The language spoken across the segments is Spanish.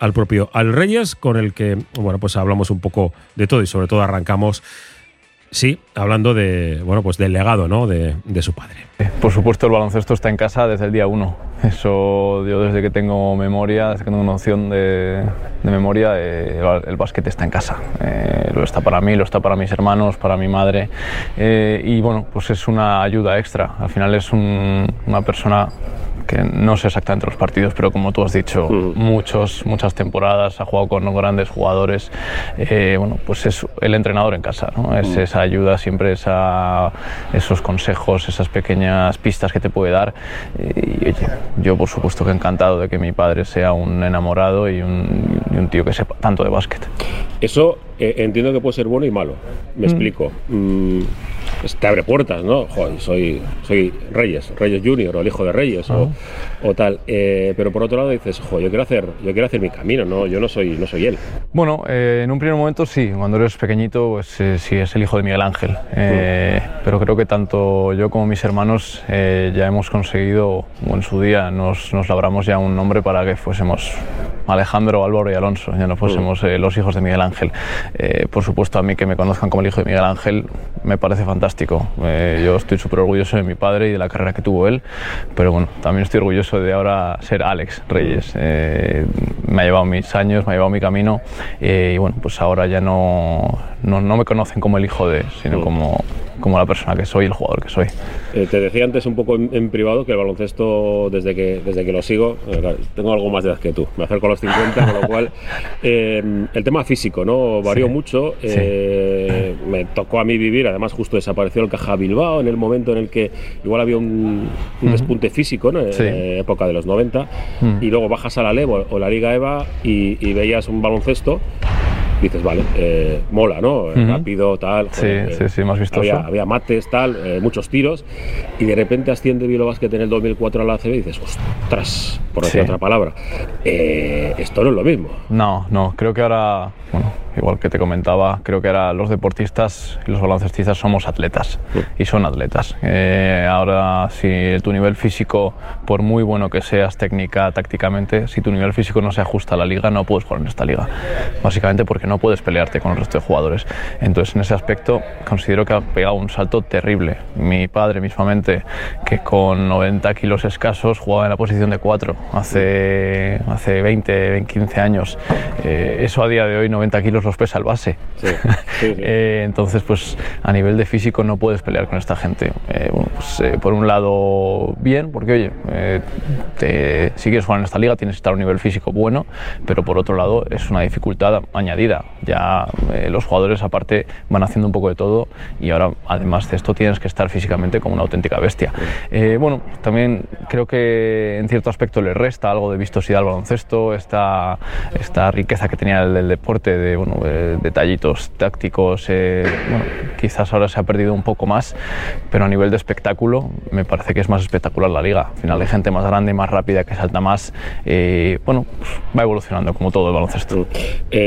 al propio Al Reyes, con el que, bueno, pues hablamos un poco de todo y sobre todo arrancamos Sí, hablando de, bueno, pues del legado ¿no? de, su padre. Por supuesto, el baloncesto está en casa desde el día uno. Eso yo desde que tengo memoria, desde que tengo noción de, memoria, eh, el, básquet está en casa. Eh, lo está para mí, lo está para mis hermanos, para mi madre. Eh, y bueno, pues es una ayuda extra. Al final es una persona que no sé exactamente los partidos, pero como tú has dicho, muchos, muchas temporadas, ha jugado con grandes jugadores. Eh, bueno, pues es el entrenador en casa, ¿no? es esa ayuda, siempre esa, esos consejos, esas pequeñas pistas que te puede dar. Y oye, yo por supuesto que encantado de que mi padre sea un enamorado y un, y un tío que sepa tanto de básquet. Eso eh, entiendo que puede ser bueno y malo. Me mm. explico. Mm, te abre puertas, ¿no? soy, soy Reyes, Reyes Junior o el hijo de Reyes o, ah. tal. Eh, pero por otro lado dices, jo, yo quiero hacer, yo quiero hacer mi camino, ¿no? Yo no soy, no soy él. Bueno, eh, en un primer momento sí. Cuando eres pequeñito, pues sí es el hijo de Miguel Ángel. Mm. Pero creo que tanto yo como mis hermanos ya hemos conseguido, o en su día nos, nos labramos ya un nombre para que fuésemos Alejandro, Álvaro y Alonso, ya no fuésemos los hijos de Miguel Ángel. Eh, por supuesto, a mí que me conozcan como el hijo de Miguel Ángel me parece fantástico. Eh, yo estoy súper orgulloso de mi padre y de la carrera que tuvo él, pero bueno, también estoy orgulloso de ahora ser Alex Reyes. Eh, me ha llevado mis años, me ha llevado mi camino y bueno, pues ahora ya no, no, no me conocen como el hijo de, sino como como la persona que soy, el jugador que soy. Eh, te decía antes un poco en, privado que el baloncesto, desde que, desde que lo sigo, eh, tengo algo más de edad que tú, me acerco a los 50, con lo cual eh, el tema físico ¿no? varió mucho. Me tocó a mí vivir, además justo desapareció el Caja Bilbao en el momento en el que igual había un, despunte físico, ¿no? en época de los 90, y luego bajas a la Levo o la Liga EVA y veías un baloncesto dices, vale, eh, mola, ¿no? Rápido, tal. sí, sí, sí, más vistoso. Había, había mates, tal, eh, muchos tiros, y de repente asciende que en el 2004 a la ACB y dices, ostras, por decir otra palabra, eh, esto no es lo mismo. No, no, creo que ahora, bueno, igual que te comentaba, creo que ahora los deportistas y los baloncestistas somos atletas y son atletas. Eh, ahora, si tu nivel físico, por muy bueno que seas técnica, tácticamente, si tu nivel físico no se ajusta a la liga, no puedes jugar en esta liga. Básicamente porque no puedes pelearte con el resto de jugadores. Entonces, en ese aspecto, considero que ha pegado un salto terrible. Mi padre mismamente, que con 90 kilos escasos jugaba en la posición de 4 hace, hace 20, 15 años. Eh, eso a día de hoy, 90 kilos los pesa el base. Eh, entonces, pues a nivel de físico no puedes pelear con esta gente. Eh, pues, eh, por un lado, bien, porque oye, te, si quieres jugar en esta liga tienes que estar a un nivel físico bueno, pero por otro lado es una dificultad añadida. Ya los jugadores aparte van haciendo un poco de todo y ahora además de esto tienes que estar físicamente como una auténtica bestia. bueno, también creo que en cierto aspecto le resta algo de vistosidad al baloncesto, esta, esta riqueza que tenía el, el deporte de eh, detallitos tácticos, eh, bueno, quizás ahora se ha perdido un poco más, pero a nivel de espectáculo me parece que es más espectacular la liga. Al final hay gente más grande, más rápida, que salta más. Eh, bueno, pues va evolucionando como todo el baloncesto.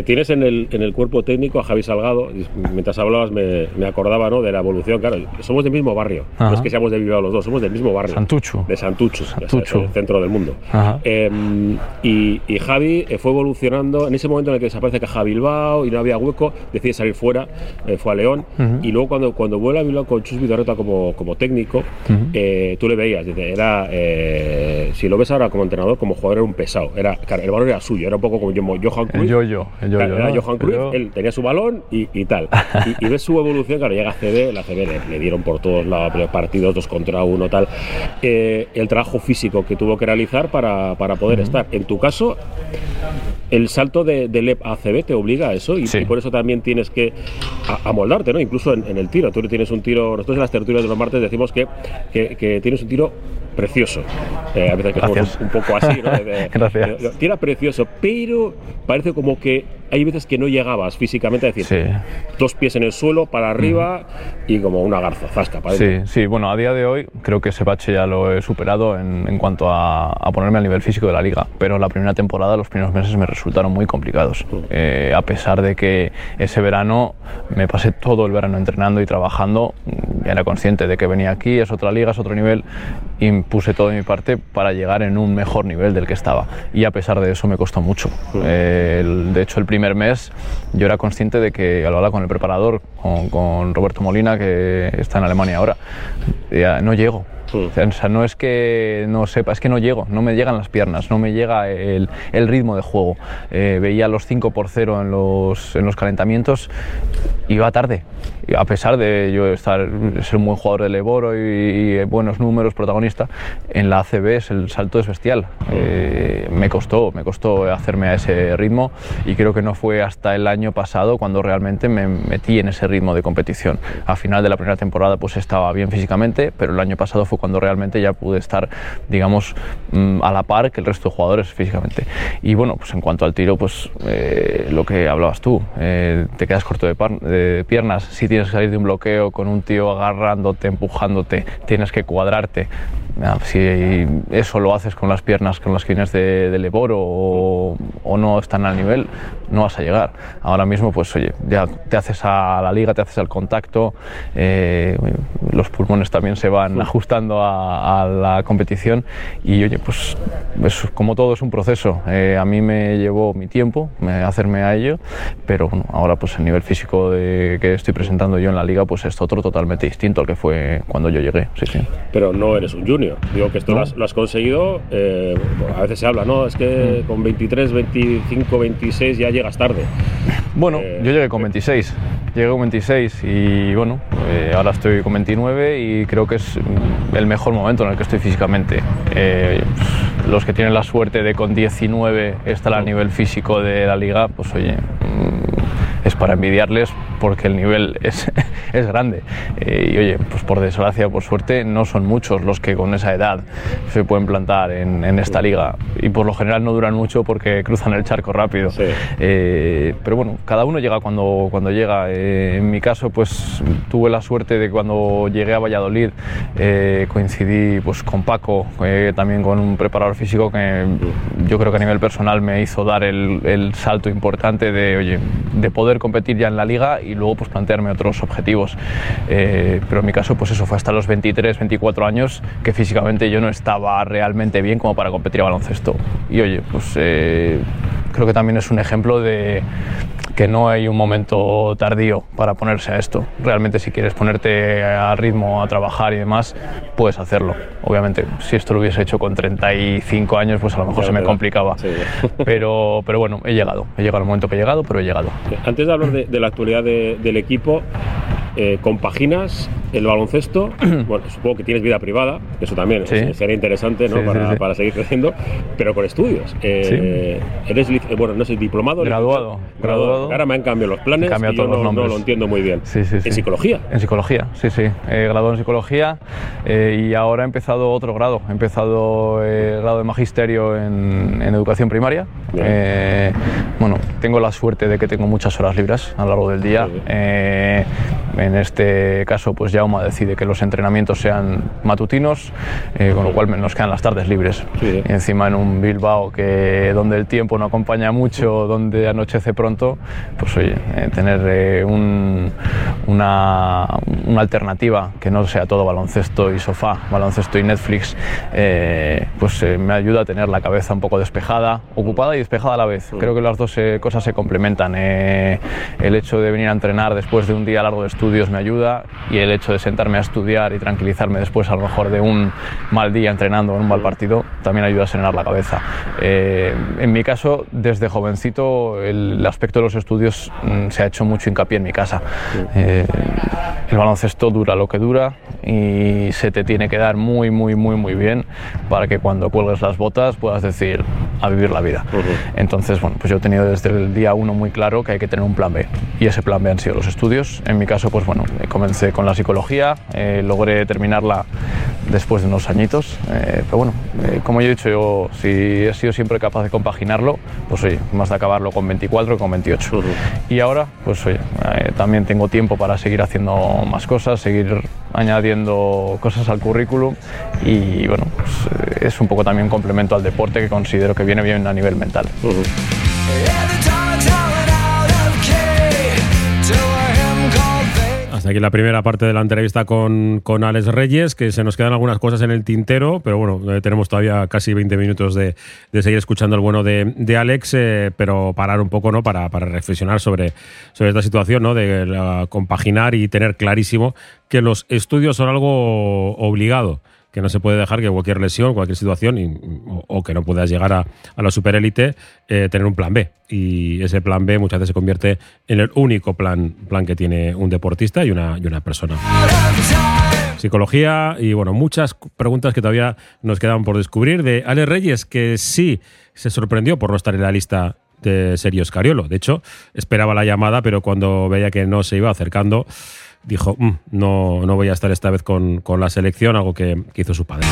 tienes en el, en el, cuerpo técnico a Javi Salgado, mientras hablabas me, me acordaba ¿no? de la evolución, claro, somos del mismo barrio, no es que seamos de Bilbao los dos, somos del mismo barrio. Santucho. De Santucho, el centro del mundo. Em, y, y, Javi fue evolucionando en ese momento en el que desaparece Caja Bilbao, y no había hueco, decide salir fuera, eh, fue a León. Y luego cuando, cuando vuelve a Bilbao con Chus Vidorreta como, como técnico, eh, tú le veías, era, eh, si lo ves ahora como entrenador, como jugador era un pesado. Era, el balón era suyo, era un poco como Johan Cruyff. yo, yo, yo, era Johan Cruyff, él tenía su balón y, y tal. y, ves su evolución, claro, llega a CB, la CB le, dieron por todos lados partidos, dos contra uno, tal. el trabajo físico que tuvo que realizar para, para poder estar. En tu caso, el salto de, de LEP a CB te obliga a eso y, por eso también tienes que amoldarte, ¿no? Incluso en, el tiro. Tú tienes un tiro, nosotros en las tertulias de los martes decimos que, que, tienes un tiro precioso. Eh, a veces que somos un, poco así, ¿no? Gracias. tira precioso, pero parece como que hay veces que no llegabas físicamente a decir dos pies en el suelo para arriba y como una garza, zasca. Para sí, sí, bueno, a día de hoy creo que ese bache ya lo he superado en, en cuanto a, a, ponerme al nivel físico de la liga, pero la primera temporada, los primeros meses me resultaron muy complicados, eh, a pesar de que ese verano me pasé todo el verano entrenando y trabajando, era consciente de que venía aquí, es otra liga, es otro nivel, y puse todo de mi parte para llegar en un mejor nivel del que estaba. Y a pesar de eso me costó mucho. Eh, de hecho, el primer mes yo era consciente de que al hablar con el preparador, con, con Roberto Molina, que está en Alemania ahora, ya no llego, o sea, no es que no sepa, es que no llego, no me llegan las piernas, no me llega el, el ritmo de juego. Eh, veía los 5 por 0 en los, en los calentamientos, iba tarde. A pesar de yo estar, ser un buen jugador de Leboro y, y buenos números, protagonista, en la ACB el salto es bestial. Eh, me costó, me costó hacerme a ese ritmo y creo que no fue hasta el año pasado cuando realmente me metí en ese ritmo de competición. A final de la primera temporada pues estaba bien físicamente, pero el año pasado fue cuando realmente ya pude estar, digamos, mm, a la par que el resto de jugadores físicamente. Y bueno, pues en cuanto al tiro, pues eh, lo que hablabas tú, eh, te quedas corto de, piernas, tienes que salir de un bloqueo con un tío agarrándote, empujándote, tienes que cuadrarte. Si eso lo haces con las piernas con las que vienes de, de Leboro o, o, no están al nivel, no vas a llegar. Ahora mismo, pues oye, ya te haces a la liga, te haces al contacto, eh, los pulmones también se van ajustando a, a, la competición y oye, pues es, como todo es un proceso. Eh, a mí me llevó mi tiempo me, hacerme a ello, pero bueno, ahora pues el nivel físico de, que estoy presentando yo en la liga pues es otro totalmente distinto al que fue cuando yo llegué. Sí, sí. Pero no eres un junior. Digo que esto ¿No? lo, has, lo, has, conseguido, eh, a veces se habla, ¿no? Es que con 23, 25, 26 ya llegas tarde. Bueno, eh, yo llegué con 26. Llegué con 26 y bueno, eh, ahora estoy con 29 y creo que es el mejor momento en el que estoy físicamente. Eh, los que tienen la suerte de con 19 estar a nivel físico de la liga, pues oye, es para envidiarles porque el nivel es, es grande. Eh, y oye, pues por desgracia, por suerte, no son muchos los que con esa edad se pueden plantar en, en esta liga. Y por lo general no duran mucho porque cruzan el charco rápido. Sí. Eh, pero bueno, cada uno llega cuando, cuando llega. Eh, en mi caso, pues tuve la suerte de cuando llegué a Valladolid eh, coincidí pues, con Paco, eh, también con un preparador físico que yo creo que a nivel personal me hizo dar el, el salto importante de, oye, de poder competir ya en la liga y luego pues plantearme otros objetivos. Eh, pero en mi caso pues eso fue hasta los 23, 24 años que físicamente yo no estaba realmente bien como para competir a baloncesto. Y oye, pues eh, creo que también es un ejemplo de que no hay un momento tardío para ponerse a esto. Realmente si quieres ponerte a ritmo, a trabajar y demás, puedes hacerlo. Obviamente, si esto lo hubiese hecho con 35 años, pues a lo mejor se me complicaba. Sí. Pero, pero bueno, he llegado. He llegado al momento que he llegado, pero he llegado. Antes de hablar de, de la actualidad de, del equipo, eh, compaginas el baloncesto, bueno, supongo que tienes vida privada, eso también sí. sería interesante ¿no? sí, para, sí, para, seguir creciendo, pero con estudios. Eh, eres, bueno, no sé, diplomado. Graduado. Graduado. Ahora me han cambiado los planes y yo no, no, lo entiendo muy bien. ¿En psicología? En psicología, sí, sí. He graduado en psicología eh, y ahora he empezado otro grado. He empezado el grado de magisterio en, en educación primaria. Eh, bueno, tengo la suerte de que tengo muchas horas libres a lo largo del día. en este caso, pues ya Jauma decide que los entrenamientos sean matutinos, eh, con lo cual nos quedan las tardes libres. Sí. Y encima en un Bilbao que donde el tiempo no acompaña mucho, donde anochece pronto, pues oye, eh, tener eh, un, una, una, alternativa que no sea todo baloncesto y sofá, baloncesto y Netflix, eh, pues me ayuda a tener la cabeza un poco despejada, ocupada y despejada a la vez. Creo que las dos cosas se complementan. el hecho de venir a entrenar después de un día largo de estudios me ayuda y el hecho de sentarme a estudiar y tranquilizarme después a lo mejor de un mal día entrenando o un mal partido también ayuda a serenar la cabeza. Eh, en mi caso, desde jovencito, el, el, aspecto de los estudios mm, se ha hecho mucho hincapié en mi casa. Eh, el baloncesto dura lo que dura y se te tiene que dar muy, muy, muy, muy bien para que cuando cuelgues las botas puedas decir a vivir la vida. Uh -huh. Entonces, bueno, pues yo he tenido desde el día uno muy claro que hay que tener un plan B y ese plan B han sido los estudios. En mi caso, pues bueno, comencé con la psicología psicología, logré terminarla después de unos añitos. pero bueno, como yo he dicho, yo si he sido siempre capaz de compaginarlo, pues oye, más de acabarlo con 24 que con 28. Y ahora, pues oye, también tengo tiempo para seguir haciendo más cosas, seguir añadiendo cosas al currículum y bueno, pues, es un poco también complemento al deporte que considero que viene bien a nivel mental. Aquí la primera parte de la entrevista con, con, Alex Reyes, que se nos quedan algunas cosas en el tintero, pero bueno, eh, tenemos todavía casi 20 minutos de, de seguir escuchando el bueno de, de Alex, eh, pero parar un poco ¿no? para, para reflexionar sobre, sobre esta situación, ¿no? de compaginar y tener clarísimo que los estudios son algo obligado que no se puede dejar que cualquier lesión, cualquier situación, o, que no puedas llegar a, la superélite, eh, tener un plan B. Y ese plan B muchas veces se convierte en el único plan, plan que tiene un deportista y una, y una persona. Psicología y bueno, muchas preguntas que todavía nos quedan por descubrir de Ale Reyes, que sí se sorprendió por no estar en la lista de Serios Cariolo. De hecho, esperaba la llamada, pero cuando veía que no se iba acercando, dijo, mm, no, no voy a estar esta vez con, con la selección, algo que, que hizo su padre.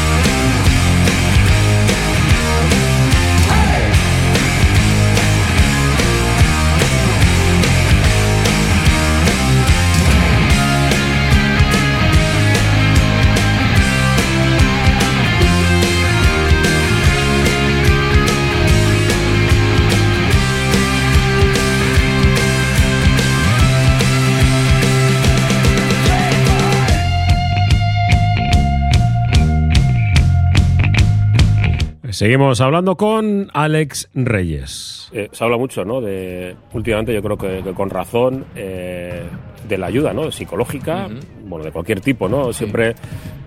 Seguimos hablando con Alex Reyes. Eh, se habla mucho, ¿no? De, últimamente yo creo que, con razón eh, de la ayuda, ¿no? Psicológica, bueno, de cualquier tipo, ¿no? Siempre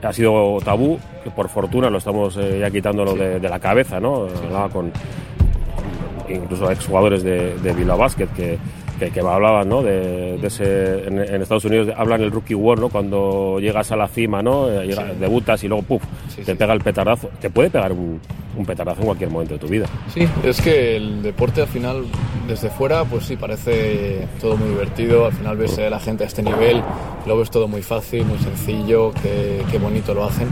ha sido tabú, que por fortuna lo estamos eh, ya quitándolo de, la cabeza, ¿no? Hablaba con, incluso exjugadores de, de Bilbao Basket que que, que hablaban ¿no? de, ese, en, Estados Unidos hablan el rookie war, ¿no? cuando llegas a la cima, ¿no? Eh, debutas y luego ¡puf! te pega el petardazo. Te puede pegar un, un, petardazo en cualquier momento de tu vida. Sí, es que el deporte al final, desde fuera, pues sí, parece todo muy divertido. Al final ves a la gente a este nivel, lo ves todo muy fácil, muy sencillo, qué, qué bonito lo hacen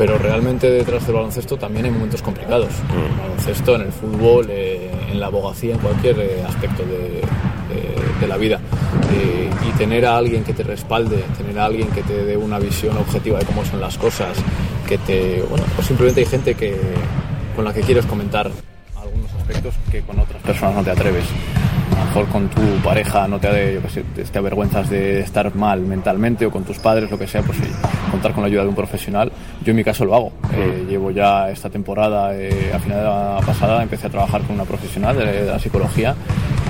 pero realmente detrás del baloncesto también hay momentos complicados. En el baloncesto, en el fútbol, eh, en la abogacía, en cualquier eh, aspecto de, de, la vida. Eh, y tener a alguien que te respalde, tener a alguien que te dé una visión objetiva de cómo son las cosas, que te. Bueno, o simplemente hay gente que, con la que quieres comentar algunos aspectos que con otras personas no te atreves. A lo mejor con tu pareja no te, yo te avergüenzas de estar mal mentalmente o con tus padres, lo que sea, pues contar con la ayuda de un profesional. Yo en mi caso lo hago. Eh, llevo ya esta temporada, eh, a final de la pasada, empecé a trabajar con una profesional de la psicología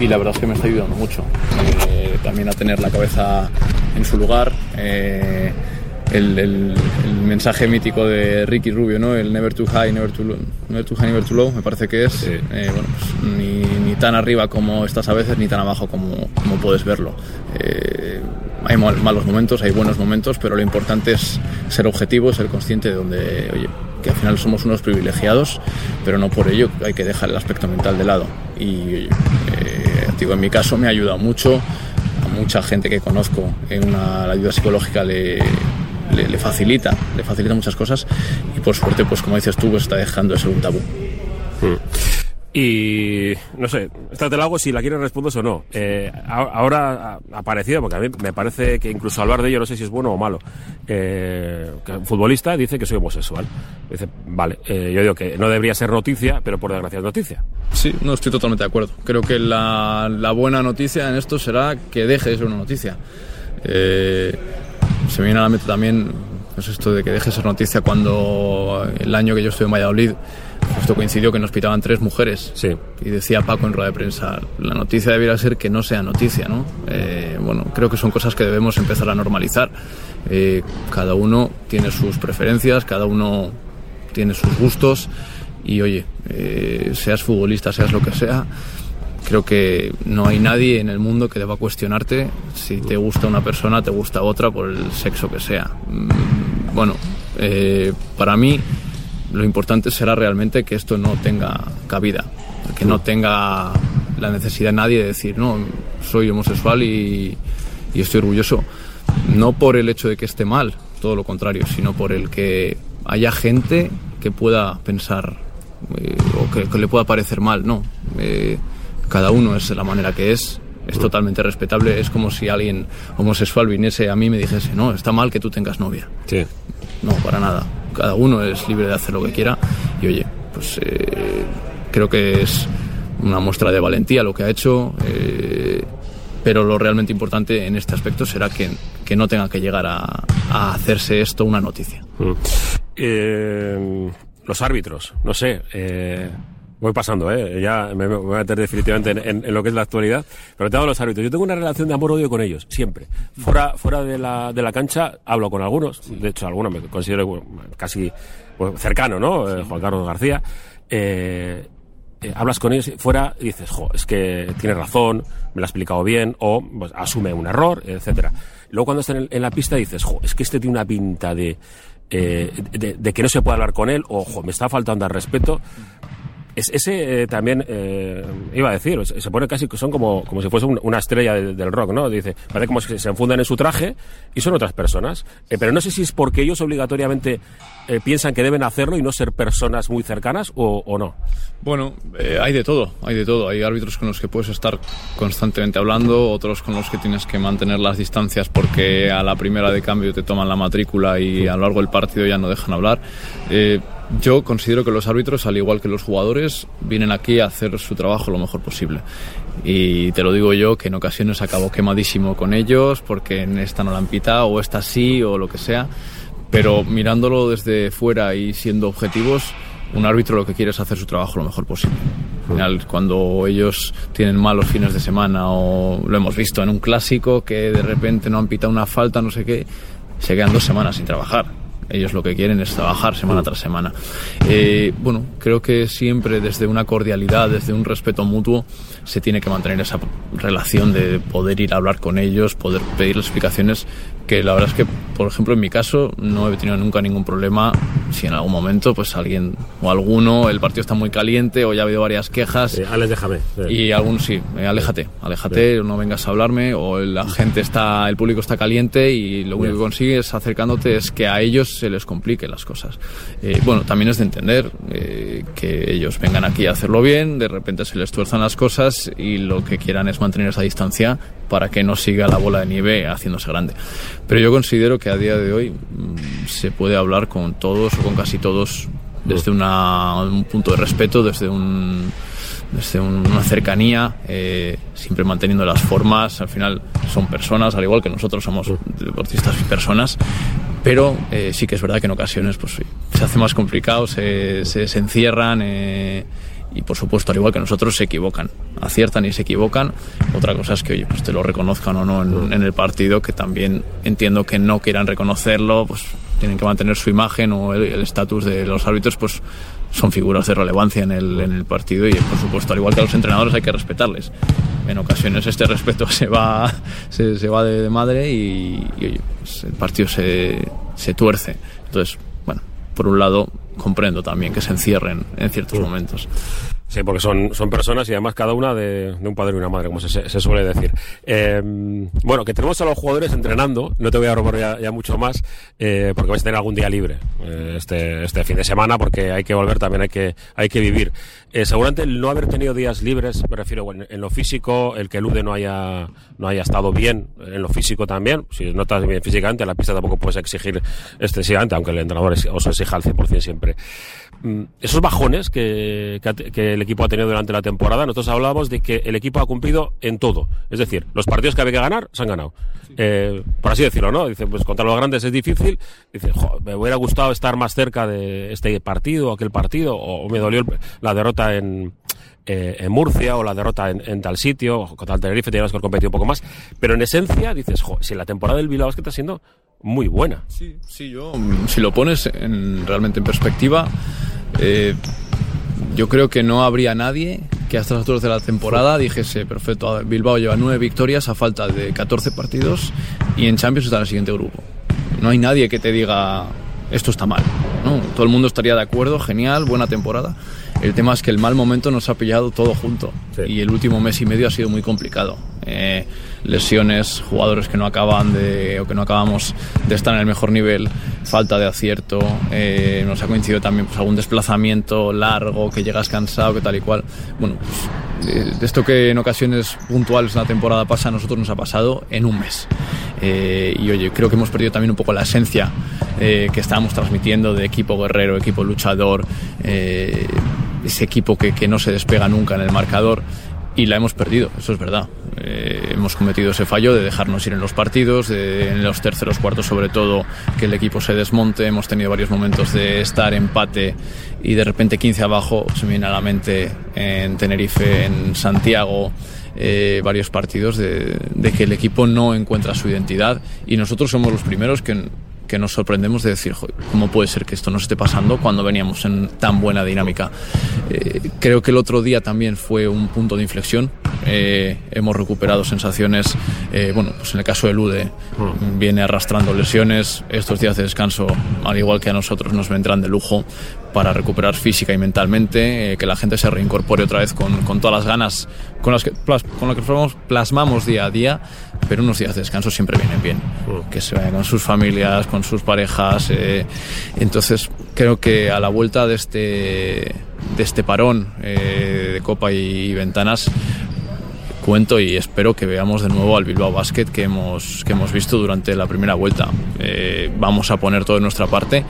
y la verdad es que me está ayudando mucho. Eh, también a tener la cabeza en su lugar. Eh, el, mensaje mítico de Ricky Rubio, ¿no? El never too high, never too low, never too high, never too low, me parece que es eh, bueno, pues, ni, ni, tan arriba como estás a veces, ni tan abajo como, como puedes verlo. hay malos momentos, hay buenos momentos, pero lo importante es ser objetivo, ser consciente de donde, oye, que al final somos unos privilegiados, pero no por ello hay que dejar el aspecto mental de lado. Y digo, en mi caso me ha ayudado mucho, a mucha gente que conozco en la ayuda psicológica le, le, facilita, le facilita muchas cosas y por suerte, pues como dices tú, pues está dejando de ser un tabú. Mm. Y no sé, esta te la hago si la quieres respondes o no. Eh, ahora ha porque a mí me parece que incluso hablar de ello no sé si es bueno o malo. Eh, un futbolista dice que soy homosexual. Dice, vale, eh, yo digo que no debería ser noticia, pero por desgracia es noticia. Sí, no estoy totalmente de acuerdo. Creo que la, la buena noticia en esto será que deje de ser una noticia. se me viene a la mente también pues esto de que deje de ser noticia cuando el año que yo estuve en Valladolid esto coincidió que nos pitaban tres mujeres. Sí. Y decía Paco en rueda de prensa, la noticia debiera ser que no sea noticia, ¿no? Eh, bueno, creo que son cosas que debemos empezar a normalizar. Eh, cada uno tiene sus preferencias, cada uno tiene sus gustos y oye, eh, seas futbolista, seas lo que sea, creo que no hay nadie en el mundo que deba cuestionarte si te gusta una persona, te gusta otra por el sexo que sea. Mm, bueno, para mí lo importante será realmente que esto no tenga cabida, que no tenga la necesidad nadie de decir, no, soy homosexual y, estoy orgulloso. no por el hecho de que esté mal, todo lo contrario, sino por el que haya gente que pueda pensar eh, o que, le pueda parecer mal, no. Eh, cada uno es de la manera que es, es totalmente respetable. Es como si alguien homosexual viniese a mí y me dijese, no, está mal que tú tengas novia. Sí. No, para nada. Cada uno es libre de hacer lo que quiera y oye, pues eh, creo que es una muestra de valentía lo que ha hecho, pero lo realmente importante en este aspecto será que, que no tenga que llegar a, a hacerse esto una noticia. Mm. Eh, los árbitros, no sé. Voy pasando, ¿eh? ya me, voy a meter definitivamente en, lo que es la actualidad, pero tengo los árbitros. Yo tengo una relación de amor-odio con ellos, siempre. Fuera, fuera de, la, de la cancha hablo con algunos, de hecho algunos me considero casi pues, cercano, ¿no? Eh, Juan Carlos García. Eh, eh, hablas con ellos fuera y dices, jo, es que tiene razón, me lo ha explicado bien, o pues, asume un error, etcétera. Luego cuando estás en, la pista dices, jo, es que este tiene una pinta de, eh, de, que no se puede hablar con él, o jo, me está faltando al respeto ese eh, también, eh, iba a decir, se pone casi, son como, como si fuese una estrella del rock, ¿no? Dice, parece como si se enfundan en su traje y son otras personas. Eh, pero no sé si es porque ellos obligatoriamente piensan que deben hacerlo y no ser personas muy cercanas o, no. Bueno, hay de todo, hay de todo. Hay árbitros con los que puedes estar constantemente hablando, otros con los que tienes que mantener las distancias porque a la primera de cambio te toman la matrícula y a lo largo del partido ya no dejan hablar. Yo considero que los árbitros, al igual que los jugadores, vienen aquí a hacer su trabajo lo mejor posible. Y te lo digo yo, que en ocasiones acabo quemadísimo con ellos porque en esta no la han pitado, o esta sí, o lo que sea. Pero mirándolo desde fuera y siendo objetivos, un árbitro lo que quiere es hacer su trabajo lo mejor posible. Al final, cuando ellos tienen malos fines de semana o lo hemos visto en un clásico que de repente no han pitado una falta, no sé qué, se quedan dos semanas sin trabajar ellos lo que quieren es trabajar semana tras semana. Eh, bueno, creo que siempre desde una cordialidad, desde un respeto mutuo, se tiene que mantener esa relación de poder ir a hablar con ellos, poder pedir explicaciones que la verdad es que, por ejemplo, en mi caso no he tenido nunca ningún problema si en algún momento pues alguien o alguno, el partido está muy caliente o ya ha habido varias quejas. Eh, Alex, déjame. Y algún sí, eh, aléjate, aléjate, no vengas a hablarme o la gente está, el público está caliente y lo único que consigues acercándote es que a ellos se les complique las cosas. Eh, bueno, también es de entender que ellos vengan aquí a hacerlo bien, de repente se les tuerzan las cosas y lo que quieran es mantener esa distancia para que no siga la bola de nieve haciéndose grande. Pero yo considero que a día de hoy mm, se puede hablar con todos o con casi todos desde un punto de respeto, desde un desde una cercanía, eh, siempre manteniendo las formas. Al final son personas, al igual que nosotros somos deportistas y personas, pero eh, sí que es verdad que en ocasiones pues, se hace más complicado, se, se, encierran. Eh, y por supuesto, al igual que nosotros, se equivocan, aciertan y se equivocan. Otra cosa es que, oye, pues te lo reconozcan o no en, el partido, que también entiendo que no quieran reconocerlo, pues tienen que mantener su imagen o el estatus de los árbitros, pues son figuras de relevancia en el, en el partido y por supuesto, al igual que a los entrenadores, hay que respetarles. En ocasiones este respeto se va, se, se va de, madre y, oye, pues el partido se, se tuerce. Entonces, bueno, por un lado, comprendo también que se encierren en ciertos momentos. Sí, porque son, son personas y además cada una de, un padre y una madre, como se, se suele decir. Eh, bueno, que tenemos a los jugadores entrenando, no te voy a robar ya, mucho más, eh, porque vais a tener algún día libre eh, este, este fin de semana, porque hay que volver, también hay que, hay que vivir. seguramente el no haber tenido días libres, me refiero en, lo físico, el que el no haya, no haya estado bien en lo físico también, si no estás bien físicamente, en la pista tampoco puedes exigir excesivamente, aunque el entrenador os exija al 100% siempre. Mm, esos bajones que, el equipo ha tenido durante la temporada, nosotros hablábamos de que el equipo ha cumplido en todo. Es decir, los partidos que había que ganar, se han ganado. Eh, por así decirlo, ¿no? Dice, pues contra los grandes es difícil. Dice, me hubiera gustado estar más cerca de este partido o aquel partido, o, me dolió la derrota en, eh, en Murcia o la derrota en, tal sitio, contra el Tenerife teníamos que haber competido un poco más. Pero en esencia dices, jo, si la temporada del Bilbao es que está siendo muy buena. Sí, sí, yo, si lo pones en, realmente en perspectiva, eh, yo creo que no habría nadie que hasta las alturas de la temporada dijese, perfecto, Bilbao lleva nueve victorias a falta de 14 partidos y en Champions está en el siguiente grupo. No hay nadie que te diga, esto está mal. Todo el mundo estaría de acuerdo, genial, buena temporada. El tema es que el mal momento nos ha pillado todo junto y el último mes y medio ha sido muy complicado. Eh, lesiones, jugadores que no acaban de o que no acabamos de estar en el mejor nivel, falta de acierto, eh, nos ha coincidido también pues, algún desplazamiento largo, que llegas cansado, que tal y cual. Bueno, pues, de, esto que en ocasiones puntuales la temporada pasa, a nosotros nos ha pasado en un mes. Eh, y oye, creo que hemos perdido también un poco la esencia que estábamos transmitiendo de equipo guerrero, equipo luchador, ese equipo que, que no se despega nunca en el marcador y la hemos perdido, eso es verdad. Eh, hemos cometido ese fallo de dejarnos ir en los partidos, de, en los terceros cuartos sobre todo que el equipo se desmonte. Hemos tenido varios momentos de estar empate y de repente 15 abajo. Se me viene a la mente en Tenerife, en Santiago. Eh, varios partidos de, de que el equipo no encuentra su identidad y nosotros somos los primeros que que nos sorprendemos de decir, ¿cómo puede ser que esto nos esté pasando cuando veníamos en tan buena dinámica? Eh, creo que el otro día también fue un punto de inflexión. Eh, hemos recuperado sensaciones, eh, bueno, pues en el caso de Lude mm. viene arrastrando lesiones, estos días de descanso, al igual que a nosotros, nos vendrán de lujo para recuperar física y mentalmente, que la gente se reincorpore otra vez con, con todas las ganas con las que, con lo que plasmamos día a día, pero unos días de descanso siempre vienen bien, mm. que se vayan con sus familias, con sus parejas. Eh, entonces creo que a la vuelta de este, de este parón eh, de Copa y, Ventanas, y espero que veamos de nuevo al Bilbao Basket que hemos, que hemos visto durante la primera vuelta. Eh, vamos a poner todo de nuestra parte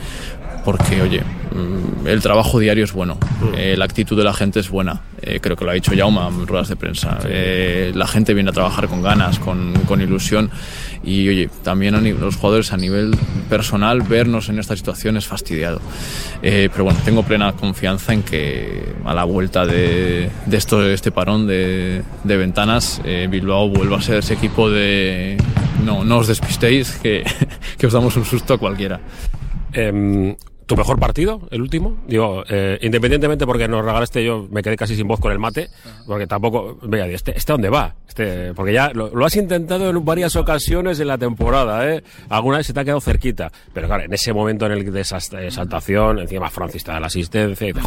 porque, oye, mm, el trabajo diario es bueno, mm. la actitud de la gente es buena, creo que lo ha dicho Jauma en ruedas de prensa, la gente viene a trabajar con ganas, con, con ilusión y oye, también a los jugadores a nivel personal vernos en esta situación es fastidiado. Eh, pero bueno, tengo plena confianza en que a la vuelta de, de esto, este parón de, de ventanas, eh, Bilbao vuelva a ser ese equipo de no, no os despistéis, que, que os damos un susto a cualquiera. Eh, ¿Tu mejor partido, el último? Digo, eh, independientemente porque nos regalaste, yo me quedé casi sin voz con el mate, porque tampoco, vea, este, ¿este dónde va? Este, porque ya lo, has intentado en varias ocasiones en la temporada, ¿eh? Alguna vez se te ha quedado cerquita, pero claro, en ese momento en el de esa exaltación, encima Francis te da la asistencia y te,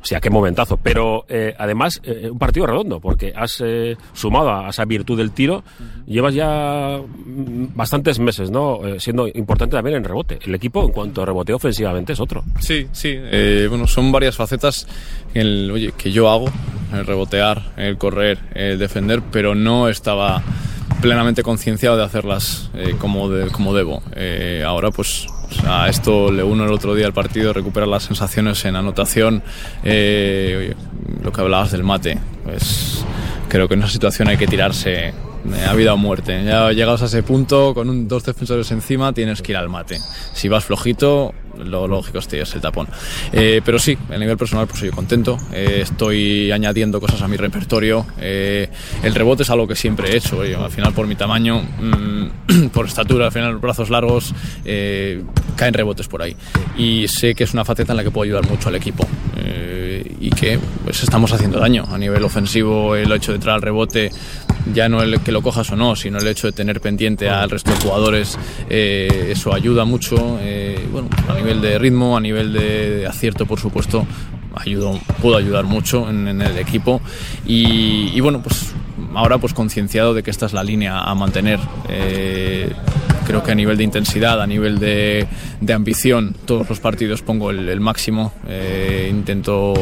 o sea, qué momentazo. Pero eh, además, eh, un partido redondo, porque has eh, sumado a esa virtud del tiro, llevas ya mm, bastantes meses, ¿no? siendo importante también en rebote. El equipo, en cuanto a rebote ofensivamente, es otro. Sí, sí. Eh, bueno, son varias facetas el, oye, que yo hago, el rebotear, el correr, el defender, pero no estaba plenamente concienciado de hacerlas eh, como, como debo. Eh, ahora pues a esto le uno el otro día al partido, recuperar las sensaciones en anotación, oye, lo que hablabas del mate, pues creo que en esa situación hay que tirarse ha vida o muerte. Ya llegados a ese punto, con dos defensores encima, tienes que ir al mate. Si vas flojito, lo lógico es el tapón. Eh, pero sí, a nivel personal, pues soy contento. Eh, estoy añadiendo cosas a mi repertorio. Eh, el rebote es algo que siempre he hecho. al final, por mi tamaño, mm, por estatura, al final, brazos largos, caen rebotes por ahí. Y sé que es una faceta en la que puedo ayudar mucho al equipo. y que pues estamos haciendo daño a nivel ofensivo. El hecho de entrar al rebote ya no el que lo cojas o no, sino el hecho de tener pendiente al resto de jugadores, eh, eso ayuda mucho, eh, bueno, a nivel de ritmo, a nivel de acierto, por supuesto, ayudo, puedo ayudar mucho en, el equipo y, bueno, pues ahora pues concienciado de que esta es la línea a mantener. Eh, creo que a nivel de intensidad, a nivel de, ambición, todos los partidos pongo el, máximo, eh, intento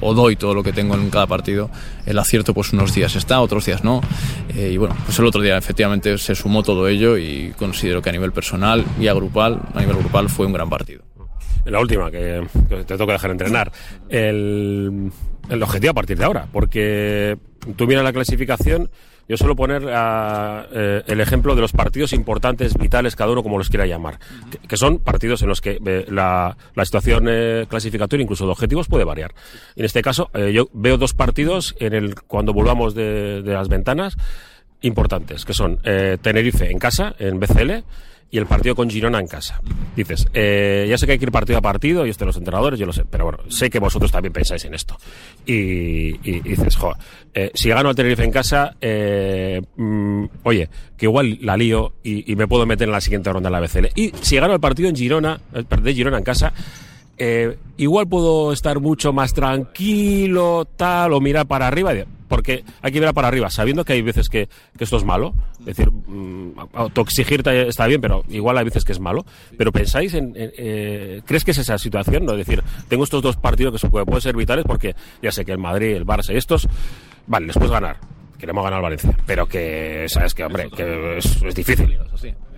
o, doy todo lo que tengo en cada partido. El acierto pues unos días está, otros días no. Eh, y bueno, pues el otro día efectivamente se sumó todo ello y considero que a nivel personal y a grupal, a nivel grupal fue un gran partido. La última, que, te toca dejar entrenar. El, el objetivo a partir de ahora, porque tú miras la clasificación yo suelo poner ah, eh, el ejemplo de los partidos importantes, vitales, cada uno como los quiera llamar, que, son partidos en los que eh, la, situación eh, clasificatoria, incluso de objetivos, puede variar. En este caso, yo veo dos partidos en el cuando volvamos de, de las ventanas importantes, que son Tenerife en casa, en BCL, y el partido con Girona en casa. Dices, eh, ya sé que hay que ir partido a partido, y de los entrenadores, yo lo sé, pero bueno, sé que vosotros también pensáis en esto. Y, dices, jo, eh, si gano al Tenerife en casa, eh, mm, oye, que igual la lío y, me puedo meter en la siguiente ronda en la BCL. Y si gano el partido en Girona, partido de Girona en casa, eh, igual puedo estar mucho más tranquilo, tal, o mirar para arriba, porque hay que mirar para arriba, sabiendo que hay veces que, esto es malo. Es decir, mm, autoexigirte está bien, pero igual hay veces que es malo. Pero pensáis en, eh, ¿crees que es esa situación? ¿no? Es decir, tengo estos dos partidos que se puede, pueden ser vitales porque ya sé que el Madrid, el Barça y estos, vale, les puedes ganar. Queremos ganar Valencia, pero que, sabes que, hombre, que es, es difícil.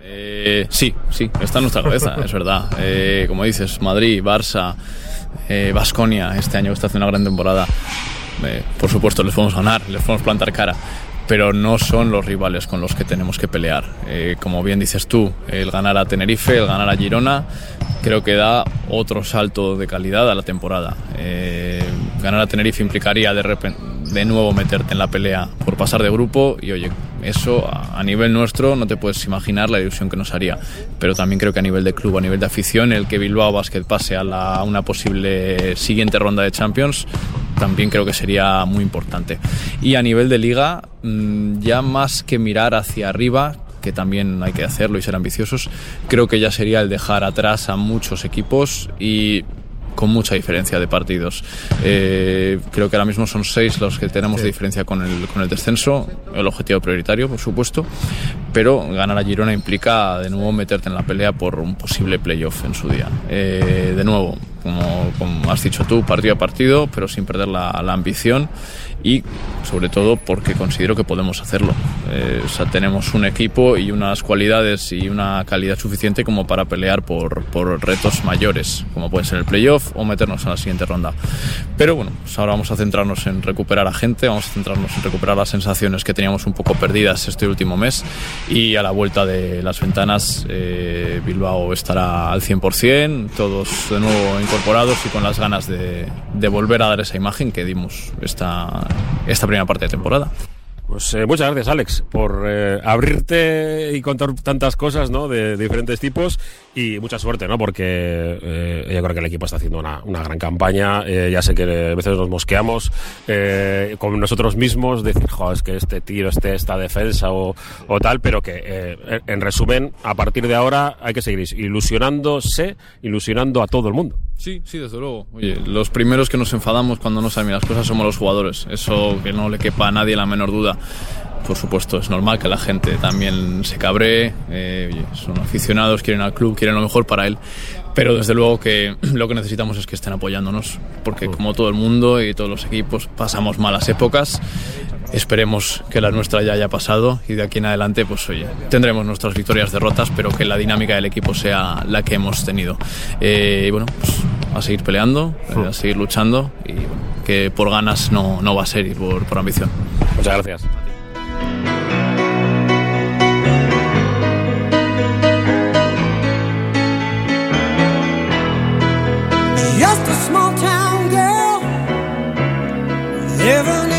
Eh, sí, sí, está en nuestra cabeza, es verdad. Eh, como dices, Madrid, Barça, Vasconia, este año está haciendo una gran temporada. Por supuesto, les podemos ganar, les podemos plantar cara pero no son los rivales con los que tenemos que pelear. Eh, como bien dices tú, el ganar a Tenerife, el ganar a Girona, creo que da otro salto de calidad a la temporada. Eh, ganar a Tenerife implicaría de nuevo meterte en la pelea por pasar de grupo y oye, eso a nivel nuestro no te puedes imaginar la ilusión que nos haría. Pero también creo que a nivel de club, a nivel de afición, el que Bilbao Basket pase a, una posible siguiente ronda de Champions también creo que sería muy importante. Y a nivel de liga, mm, ya más que mirar hacia arriba, que también hay que hacerlo y ser ambiciosos, creo que ya sería el dejar atrás a muchos equipos y con mucha diferencia de partidos. Eh, creo que ahora mismo son seis los que tenemos de diferencia con el, con el descenso, el objetivo prioritario, por supuesto, pero ganar a Girona implica de nuevo meterte en la pelea por un posible playoff en su día. Eh, de nuevo, como, como, has dicho tú, partido a partido, pero sin perder la, la ambición y sobre todo porque considero que podemos hacerlo. Eh, o sea, tenemos un equipo y unas cualidades y una calidad suficiente como para pelear por, por retos mayores, como puede ser el playoff o meternos en la siguiente ronda. Pero bueno, pues ahora vamos a centrarnos en recuperar a gente, vamos a centrarnos en recuperar las sensaciones que teníamos un poco perdidas este último mes y a la vuelta de las ventanas eh, Bilbao estará al 100%, todos de nuevo incorporados y con las ganas de, de volver a dar esa imagen que dimos esta, esta primera parte de temporada. Pues eh, muchas gracias, Alex, por eh, abrirte y contar tantas cosas, ¿no? De, diferentes tipos y mucha suerte, ¿no? Porque eh, yo creo que el equipo está haciendo una, una gran campaña. ya sé que a veces nos mosqueamos con nosotros mismos, decir, jo, es que este tiro, este, esta defensa o, o tal, pero que en resumen, a partir de ahora hay que seguir ilusionándose, ilusionando a todo el mundo. Sí, sí, desde luego. Oye, los primeros que nos enfadamos cuando no salen las cosas somos los jugadores. Eso que no le quepa a nadie la menor duda. Por supuesto, es normal que la gente también se cabree, eh, son aficionados, quieren al club, quieren lo mejor para él, pero desde luego que lo que necesitamos es que estén apoyándonos, porque como todo el mundo y todos los equipos pasamos malas épocas, esperemos que la nuestra ya haya pasado y de aquí en adelante, pues oye, tendremos nuestras victorias, derrotas, pero que la dinámica del equipo sea la que hemos tenido. Eh, y bueno, pues a seguir peleando, eh, a seguir luchando y que por ganas no, no va a ser y por, por ambición. Muchas gracias. Just a small town girl living